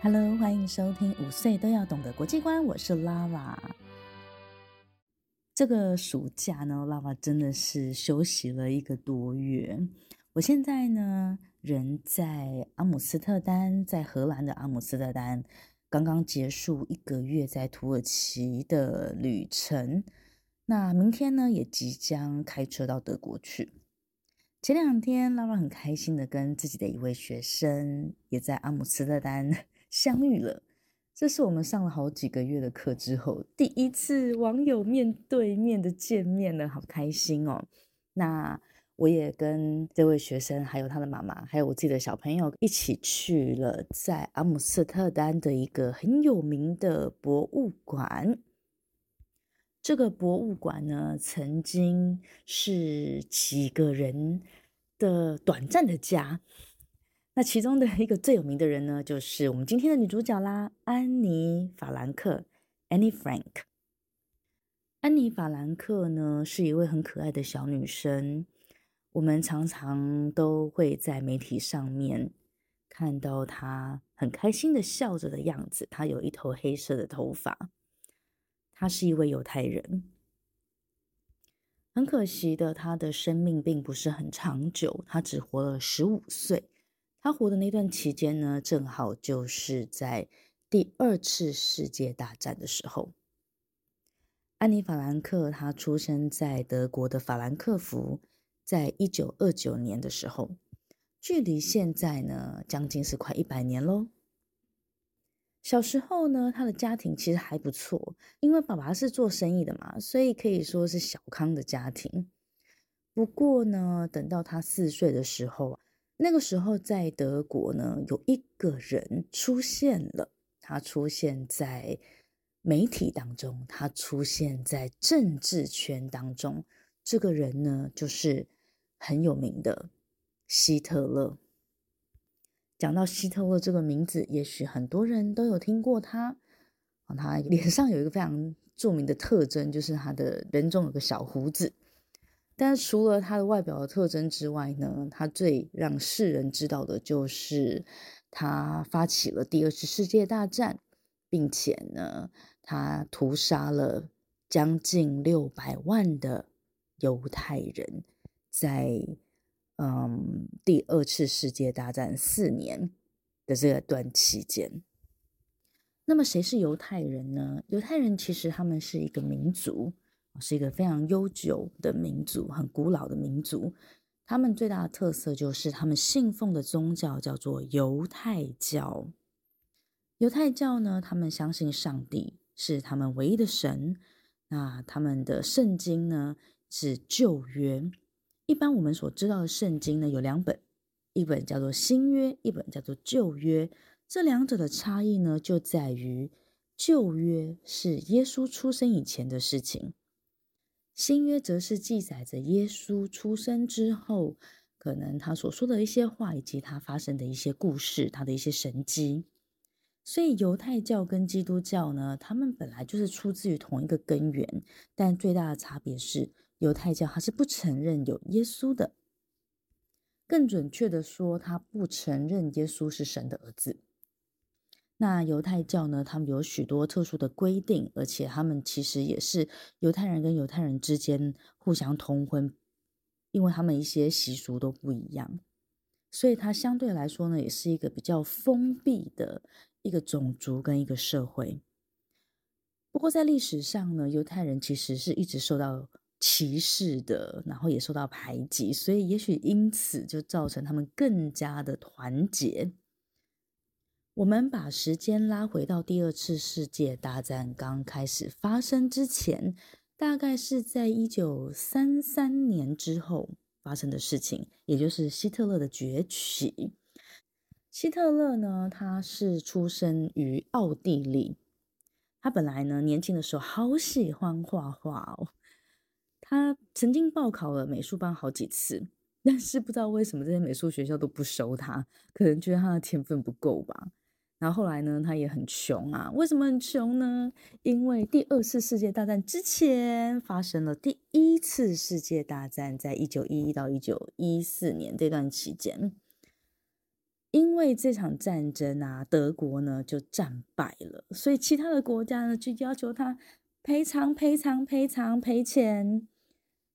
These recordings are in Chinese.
Hello，欢迎收听五岁都要懂的国际观，我是 Lava。这个暑假呢，Lava 真的是休息了一个多月。我现在呢，人在阿姆斯特丹，在荷兰的阿姆斯特丹，刚刚结束一个月在土耳其的旅程。那明天呢，也即将开车到德国去。前两天，Lava 很开心的跟自己的一位学生也在阿姆斯特丹相遇了。这是我们上了好几个月的课之后第一次网友面对面的见面了，好开心哦！那我也跟这位学生，还有他的妈妈，还有我自己的小朋友一起去了在阿姆斯特丹的一个很有名的博物馆。这个博物馆呢，曾经是几个人的短暂的家。那其中的一个最有名的人呢，就是我们今天的女主角啦，安妮·法兰克 （Annie Frank）。安妮·法兰克呢，是一位很可爱的小女生，我们常常都会在媒体上面看到她很开心的笑着的样子。她有一头黑色的头发。她是一位犹太人，很可惜的，他的生命并不是很长久，他只活了十五岁。他活的那段期间呢，正好就是在第二次世界大战的时候。安妮·法兰克，她出生在德国的法兰克福，在一九二九年的时候，距离现在呢，将近是快一百年喽。小时候呢，他的家庭其实还不错，因为爸爸是做生意的嘛，所以可以说是小康的家庭。不过呢，等到他四岁的时候，那个时候在德国呢，有一个人出现了，他出现在媒体当中，他出现在政治圈当中。这个人呢，就是很有名的希特勒。讲到希特勒这个名字，也许很多人都有听过他。他脸上有一个非常著名的特征，就是他的人中有个小胡子。但除了他的外表的特征之外呢，他最让世人知道的就是他发起了第二次世界大战，并且呢，他屠杀了将近六百万的犹太人，在。嗯，第二次世界大战四年的这段期间，那么谁是犹太人呢？犹太人其实他们是一个民族，是一个非常悠久的民族，很古老的民族。他们最大的特色就是他们信奉的宗教叫做犹太教。犹太教呢，他们相信上帝是他们唯一的神。那他们的圣经呢，是旧约。一般我们所知道的圣经呢，有两本，一本叫做新约，一本叫做旧约。这两者的差异呢，就在于旧约是耶稣出生以前的事情，新约则是记载着耶稣出生之后，可能他所说的一些话，以及他发生的一些故事，他的一些神迹。所以犹太教跟基督教呢，他们本来就是出自于同一个根源，但最大的差别是。犹太教他是不承认有耶稣的，更准确的说，他不承认耶稣是神的儿子。那犹太教呢，他们有许多特殊的规定，而且他们其实也是犹太人跟犹太人之间互相通婚，因为他们一些习俗都不一样，所以它相对来说呢，也是一个比较封闭的一个种族跟一个社会。不过在历史上呢，犹太人其实是一直受到歧视的，然后也受到排挤，所以也许因此就造成他们更加的团结。我们把时间拉回到第二次世界大战刚开始发生之前，大概是在一九三三年之后发生的事情，也就是希特勒的崛起。希特勒呢，他是出生于奥地利，他本来呢年轻的时候好喜欢画画哦。他曾经报考了美术班好几次，但是不知道为什么这些美术学校都不收他，可能觉得他的天分不够吧。然后后来呢，他也很穷啊。为什么很穷呢？因为第二次世界大战之前发生了第一次世界大战，在一九一一到一九一四年这段期间，因为这场战争啊，德国呢就战败了，所以其他的国家呢就要求他赔偿、赔偿、赔偿、赔钱。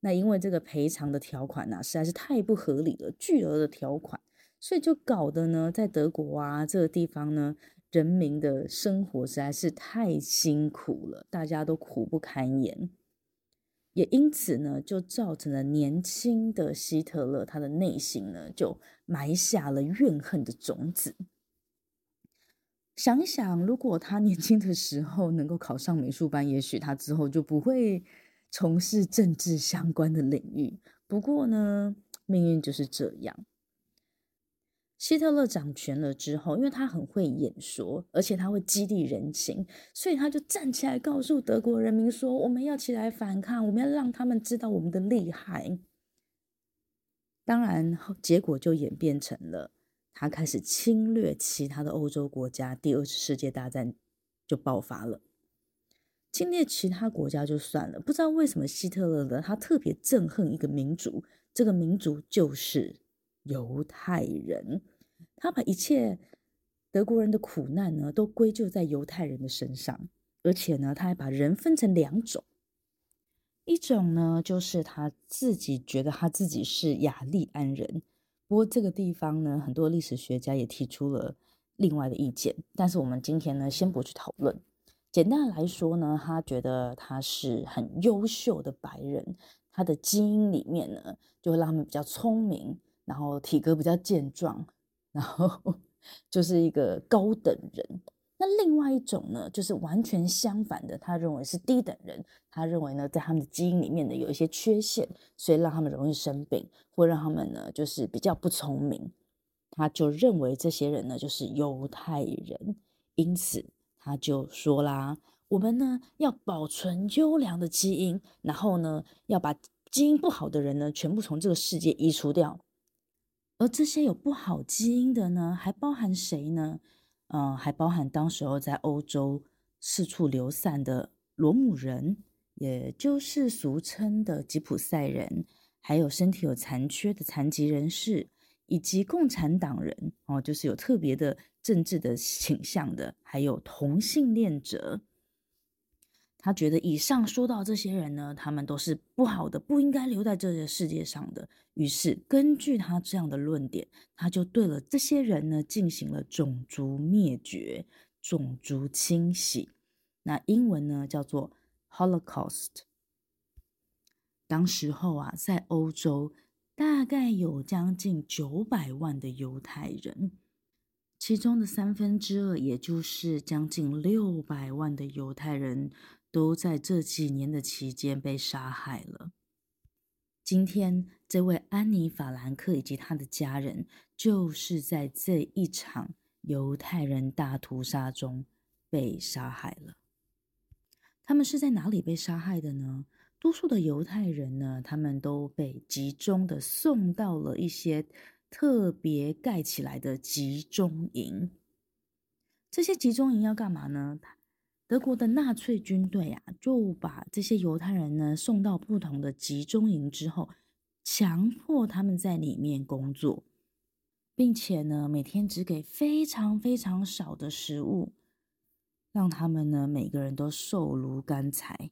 那因为这个赔偿的条款呢、实在是太不合理了，巨额的条款，所以就搞得呢，在德国啊这个地方呢，人民的生活实在是太辛苦了，大家都苦不堪言。也因此呢，就造成了年轻的希特勒，他的内心呢，就埋下了怨恨的种子。想一想，如果他年轻的时候能够考上美术班，也许他之后就不会从事政治相关的领域。不过呢，命运就是这样。希特勒掌权了之后，因为他很会演说，而且他会激励人心，所以他就站起来告诉德国人民说：“我们要起来反抗，我们要让他们知道我们的厉害。”当然，结果就演变成了他开始侵略其他的欧洲国家，第二次世界大战就爆发了。侵略其他国家就算了，不知道为什么希特勒呢，他特别憎恨一个民族，这个民族就是犹太人。他把一切德国人的苦难呢，都归咎在犹太人的身上，而且呢，他还把人分成两种，一种呢，就是他自己觉得他自己是雅利安人，不过这个地方呢，很多历史学家也提出了另外的意见，但是我们今天呢，先不去讨论。简单来说呢，他觉得他是很优秀的白人，他的基因里面呢，就会让他们比较聪明，然后体格比较健壮。然后就是一个高等人，那另外一种呢，就是完全相反的，他认为是低等人。他认为呢，在他们的基因里面呢，有一些缺陷，所以让他们容易生病，或让他们呢就是比较不聪明。他就认为这些人呢就是犹太人，因此他就说啦：我们呢要保存优良的基因，然后呢要把基因不好的人呢全部从这个世界移除掉。而这些有不好基因的呢，还包含谁呢？嗯、呃，还包含当时候在欧洲四处流散的罗姆人，也就是俗称的吉普赛人，还有身体有残缺的残疾人士，以及共产党人哦，就是有特别的政治的倾向的，还有同性恋者。他觉得以上说到这些人呢，他们都是不好的，不应该留在这个世界上的。于是，根据他这样的论点，他就对了这些人呢进行了种族灭绝、种族清洗。那英文呢叫做 Holocaust。当时候啊，在欧洲大概有将近九百万的犹太人，其中的三分之二，也就是将近六百万的犹太人。都在这几年的期间被杀害了。今天，这位安妮·法兰克以及他的家人，就是在这一场犹太人大屠杀中被杀害了。他们是在哪里被杀害的呢？多数的犹太人呢，他们都被集中的送到了一些特别盖起来的集中营。这些集中营要干嘛呢？德国的纳粹军队啊，就把这些犹太人呢送到不同的集中营之后，强迫他们在里面工作，并且呢每天只给非常非常少的食物，让他们呢每个人都瘦如干柴。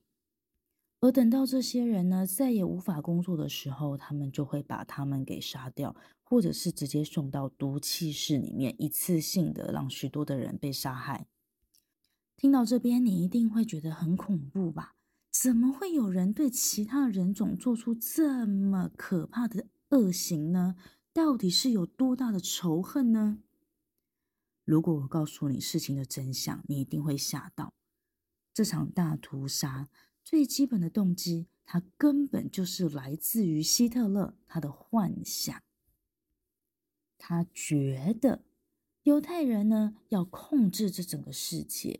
而等到这些人呢再也无法工作的时候，他们就会把他们给杀掉，或者是直接送到毒气室里面，一次性的让许多的人被杀害。听到这边，你一定会觉得很恐怖吧？怎么会有人对其他人种做出这么可怕的恶行呢？到底是有多大的仇恨呢？如果我告诉你事情的真相，你一定会吓到。这场大屠杀最基本的动机，它根本就是来自于希特勒他的幻想。他觉得犹太人呢要控制这整个世界。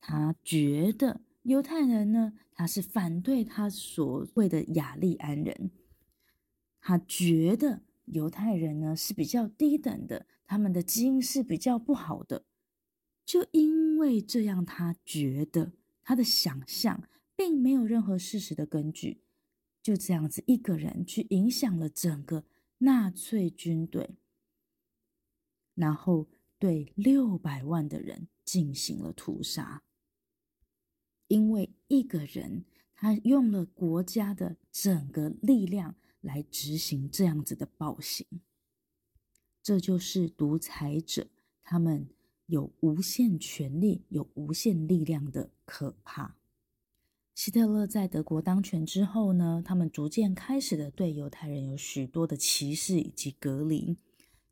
他觉得犹太人呢，他是反对他所谓的雅利安人。他觉得犹太人呢是比较低等的，他们的基因是比较不好的。就因为这样，他觉得他的想象并没有任何事实的根据。就这样子，一个人去影响了整个纳粹军队。然后对六百万的人进行了屠杀。因为一个人，他用了国家的整个力量来执行这样子的暴行，这就是独裁者他们有无限权力、有无限力量的可怕。希特勒在德国当权之后呢，他们逐渐开始的对犹太人有许多的歧视以及隔离。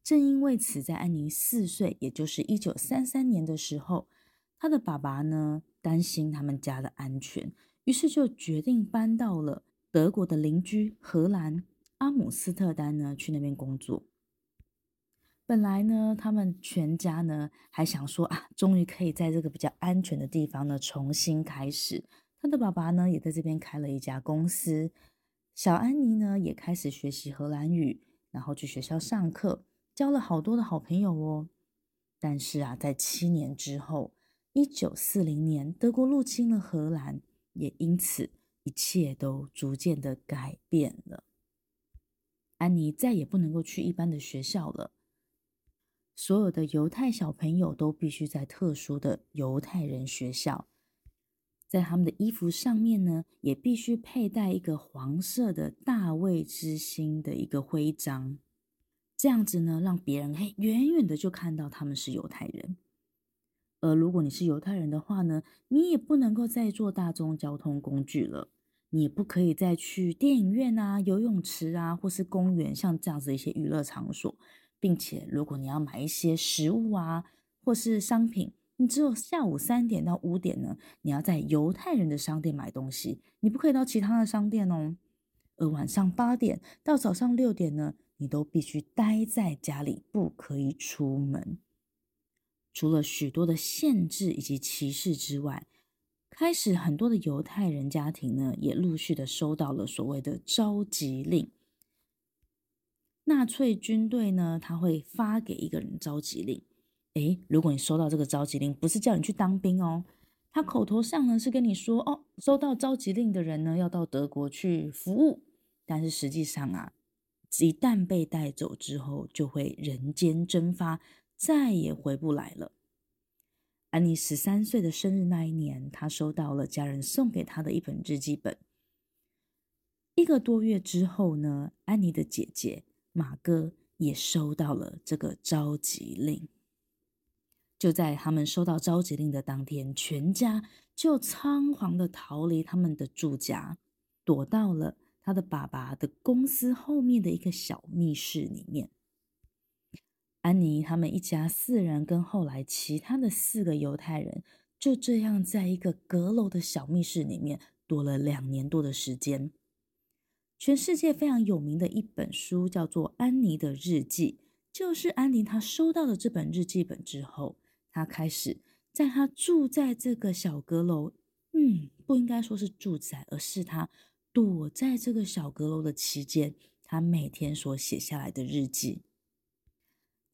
正因为此，在安妮四岁，也就是一九三三年的时候，他的爸爸呢，担心他们家的安全，于是就决定搬到了德国的邻居荷兰阿姆斯特丹呢，去那边工作。本来呢，他们全家呢还想说啊，终于可以在这个比较安全的地方呢重新开始。他的爸爸呢也在这边开了一家公司，小安妮呢也开始学习荷兰语，然后去学校上课，交了好多的好朋友哦。但是啊，在七年之后，一九四零年，德国入侵了荷兰，也因此一切都逐渐的改变了。安妮再也不能够去一般的学校了，所有的犹太小朋友都必须在特殊的犹太人学校。在他们的衣服上面呢，也必须佩戴一个黄色的大卫之星的一个徽章，这样子呢，让别人可以远远的就看到他们是犹太人。而如果你是犹太人的话呢，你也不能够再坐大众交通工具了，你不可以再去电影院啊、游泳池啊，或是公园，像这样子一些娱乐场所，并且如果你要买一些食物啊，或是商品。你只有下午三点到五点呢，你要在犹太人的商店买东西，你不可以到其他的商店哦。而晚上八点到早上六点呢，你都必须待在家里，不可以出门。除了许多的限制以及歧视之外，开始很多的犹太人家庭呢，也陆续的收到了所谓的召集令。纳粹军队呢，他会发给一个人召集令。诶，如果你收到这个召集令，不是叫你去当兵哦，他口头上呢是跟你说，哦，收到召集令的人呢要到德国去服务，但是实际上啊，一旦被带走之后，就会人间蒸发，再也回不来了。安妮十三岁的生日那一年，她收到了家人送给她的一本日记本。一个多月之后呢，安妮的姐姐马哥也收到了这个召集令。就在他们收到召集令的当天，全家就仓皇的逃离他们的住家，躲到了他的爸爸的公司后面的一个小密室里面。安妮他们一家四人跟后来其他的四个犹太人，就这样在一个阁楼的小密室里面躲了两年多的时间。全世界非常有名的一本书叫做《安妮的日记》，就是安妮她收到了这本日记本之后。她开始在她住在这个小阁楼，嗯，不应该说是住在，而是她躲在这个小阁楼的期间，她每天所写下来的日记。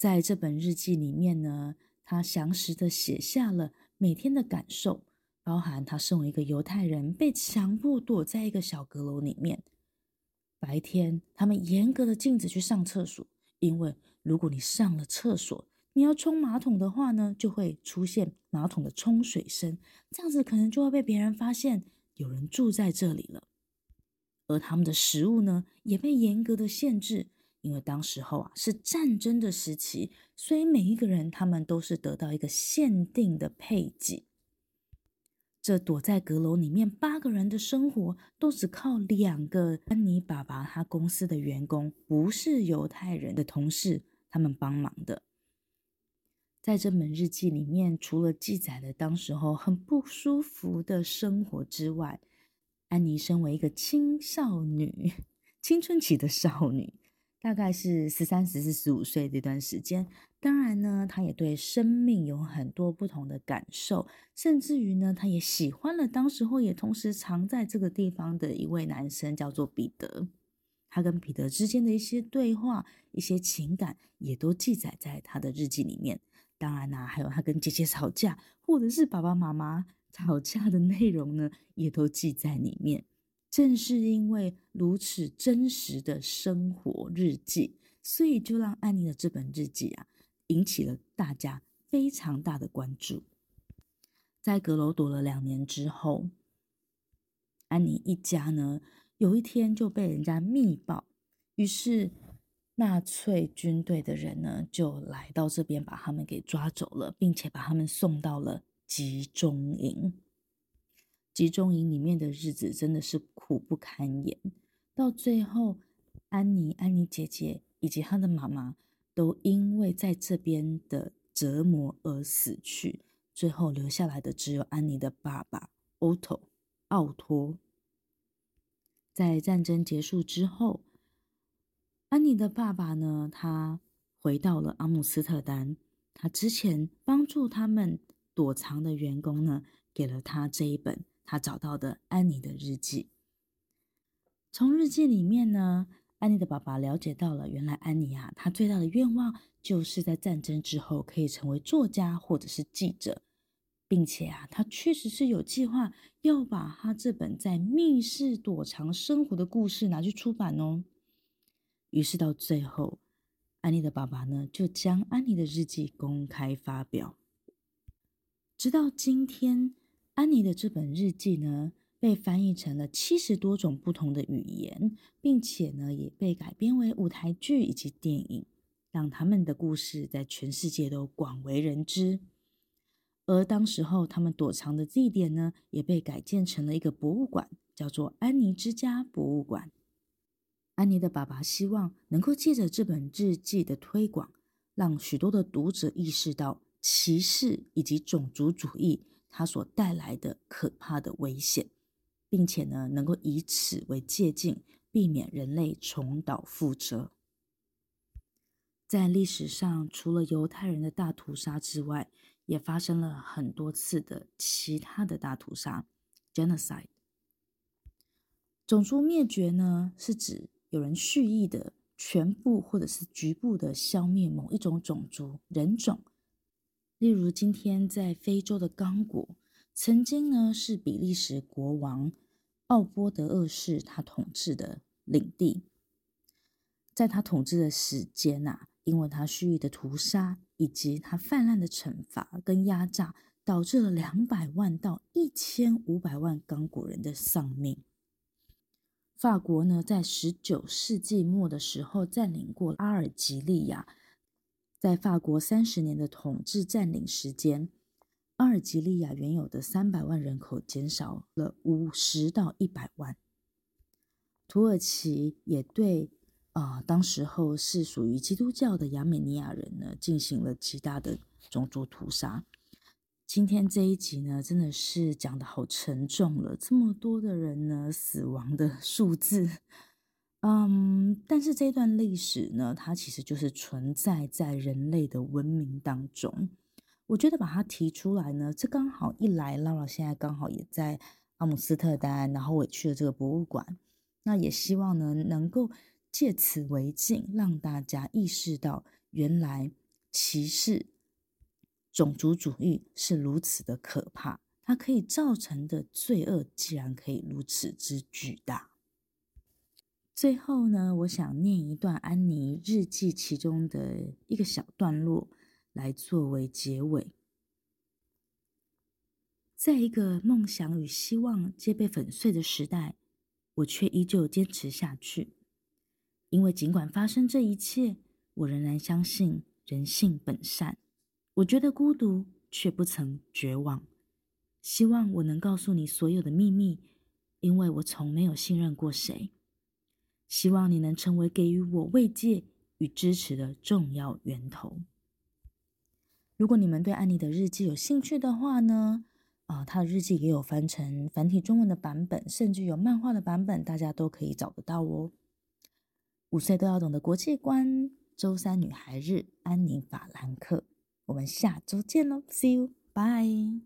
在这本日记里面呢，他详实的写下了每天的感受，包含他身为一个犹太人，被强迫躲在一个小阁楼里面。白天，他们严格的禁止去上厕所，因为如果你上了厕所，你要冲马桶的话呢，就会出现马桶的冲水声，这样子可能就会被别人发现有人住在这里了。而他们的食物呢，也被严格的限制，因为当时候啊是战争的时期，所以每一个人他们都是得到一个限定的配给。这躲在阁楼里面八个人的生活，都只靠两个安妮爸爸他公司的员工，不是犹太人的同事，他们帮忙的。在这本日记里面，除了记载了当时候很不舒服的生活之外，安妮身为一个青少女、青春期的少女，大概是十三、十四、十五岁这段时间，当然呢，她也对生命有很多不同的感受，甚至于呢，她也喜欢了当时候也同时藏在这个地方的一位男生，叫做彼得。她跟彼得之间的一些对话、一些情感，也都记载在她的日记里面。当然啦、还有他跟姐姐吵架，或者是爸爸妈妈吵架的内容呢，也都记在里面。正是因为如此真实的生活日记，所以就让安妮的这本日记啊，引起了大家非常大的关注。在阁楼躲了两年之后，安妮一家呢，有一天就被人家密报，于是纳粹军队的人呢，就来到这边把他们给抓走了，并且把他们送到了集中营。集中营里面的日子真的是苦不堪言，到最后，安妮、安妮姐姐以及她的妈妈都因为在这边的折磨而死去，最后留下来的只有安妮的爸爸奥托奥托。在战争结束之后，安妮的爸爸呢，他回到了阿姆斯特丹，他之前帮助他们躲藏的员工呢，给了他这一本。他找到的安妮的日记，从日记里面呢，安妮的爸爸了解到了，原来安妮啊，她最大的愿望就是在战争之后可以成为作家或者是记者，并且啊，她确实是有计划要把她这本在密室躲藏生活的故事拿去出版哦。于是到最后，安妮的爸爸呢，就将安妮的日记公开发表，直到今天。安妮的这本日记呢，被翻译成了七十多种不同的语言，并且呢，也被改编为舞台剧以及电影，让他们的故事在全世界都广为人知。而当时候他们躲藏的地点呢，也被改建成了一个博物馆，叫做安妮之家博物馆。安妮的爸爸希望能够借着这本日记的推广，让许多的读者意识到歧视以及种族主义。它所带来的可怕的危险，并且呢，能够以此为借鉴，避免人类重蹈覆辙。在历史上，除了犹太人的大屠杀之外，也发生了很多次的其他的大屠杀 （genocide）。种族灭绝呢，是指有人蓄意的全部或者是局部的消灭某一种种族人种。例如，今天在非洲的刚果，曾经呢是比利时国王奥波德二世他统治的领地。在他统治的时间呐，因为他蓄意的屠杀以及他泛滥的惩罚跟压榨，导致了两百万到一千五百万刚果人的丧命。法国呢，在十九世纪末的时候占领过阿尔及利亚。在法国三十年的统治占领时间，阿尔及利亚原有的三百万人口减少了五十到一百万。土耳其也对啊、呃，当时候是属于基督教的亚美尼亚人呢，进行了极大的种族屠杀。今天这一集呢，真的是讲得好沉重了，这么多的人呢，死亡的数字。嗯，但是这段历史呢，它其实就是存在在人类的文明当中。我觉得把它提出来呢，这刚好一来，Lara 现在刚好也在阿姆斯特丹，然后我也去了这个博物馆。那也希望呢，能够借此为镜，让大家意识到，原来歧视、种族主义是如此的可怕，它可以造成的罪恶，竟然可以如此之巨大。最后呢，我想念一段安妮日记其中的一个小段落，来作为结尾。在一个梦想与希望皆被粉碎的时代，我却依旧坚持下去，因为尽管发生这一切，我仍然相信人性本善。我觉得孤独，却不曾绝望。希望我能告诉你所有的秘密，因为我从没有信任过谁。希望你能成为给予我慰藉与支持的重要源头。如果你们对安妮的日记有兴趣的话呢，啊、她的日记也有翻成繁体中文的版本，甚至有漫画的版本，大家都可以找得到哦。五岁都要懂的国际观，周三女孩日，安妮·法兰克。我们下周见喽，See you，bye。